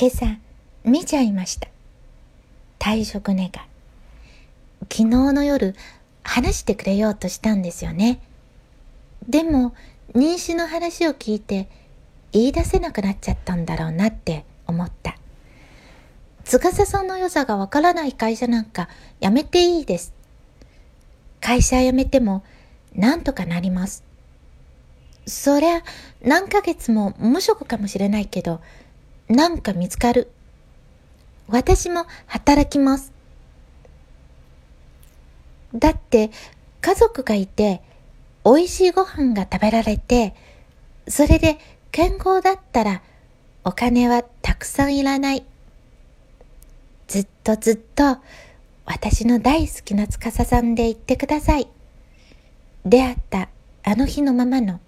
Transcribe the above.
今朝見ちゃいました。退職願。昨日の夜話してくれようとしたんですよね。でも妊娠の話を聞いて言い出せなくなっちゃったんだろうなって思った。司さんの良さがわからない会社なんかやめていいです。会社辞めてもなんとかなります。そりゃ何ヶ月も無職かもしれないけど、なんか見つかる。私も働きます。だって家族がいて美味しいご飯が食べられて、それで健康だったらお金はたくさんいらない。ずっとずっと私の大好きな司さんで言ってください。出会ったあの日のままの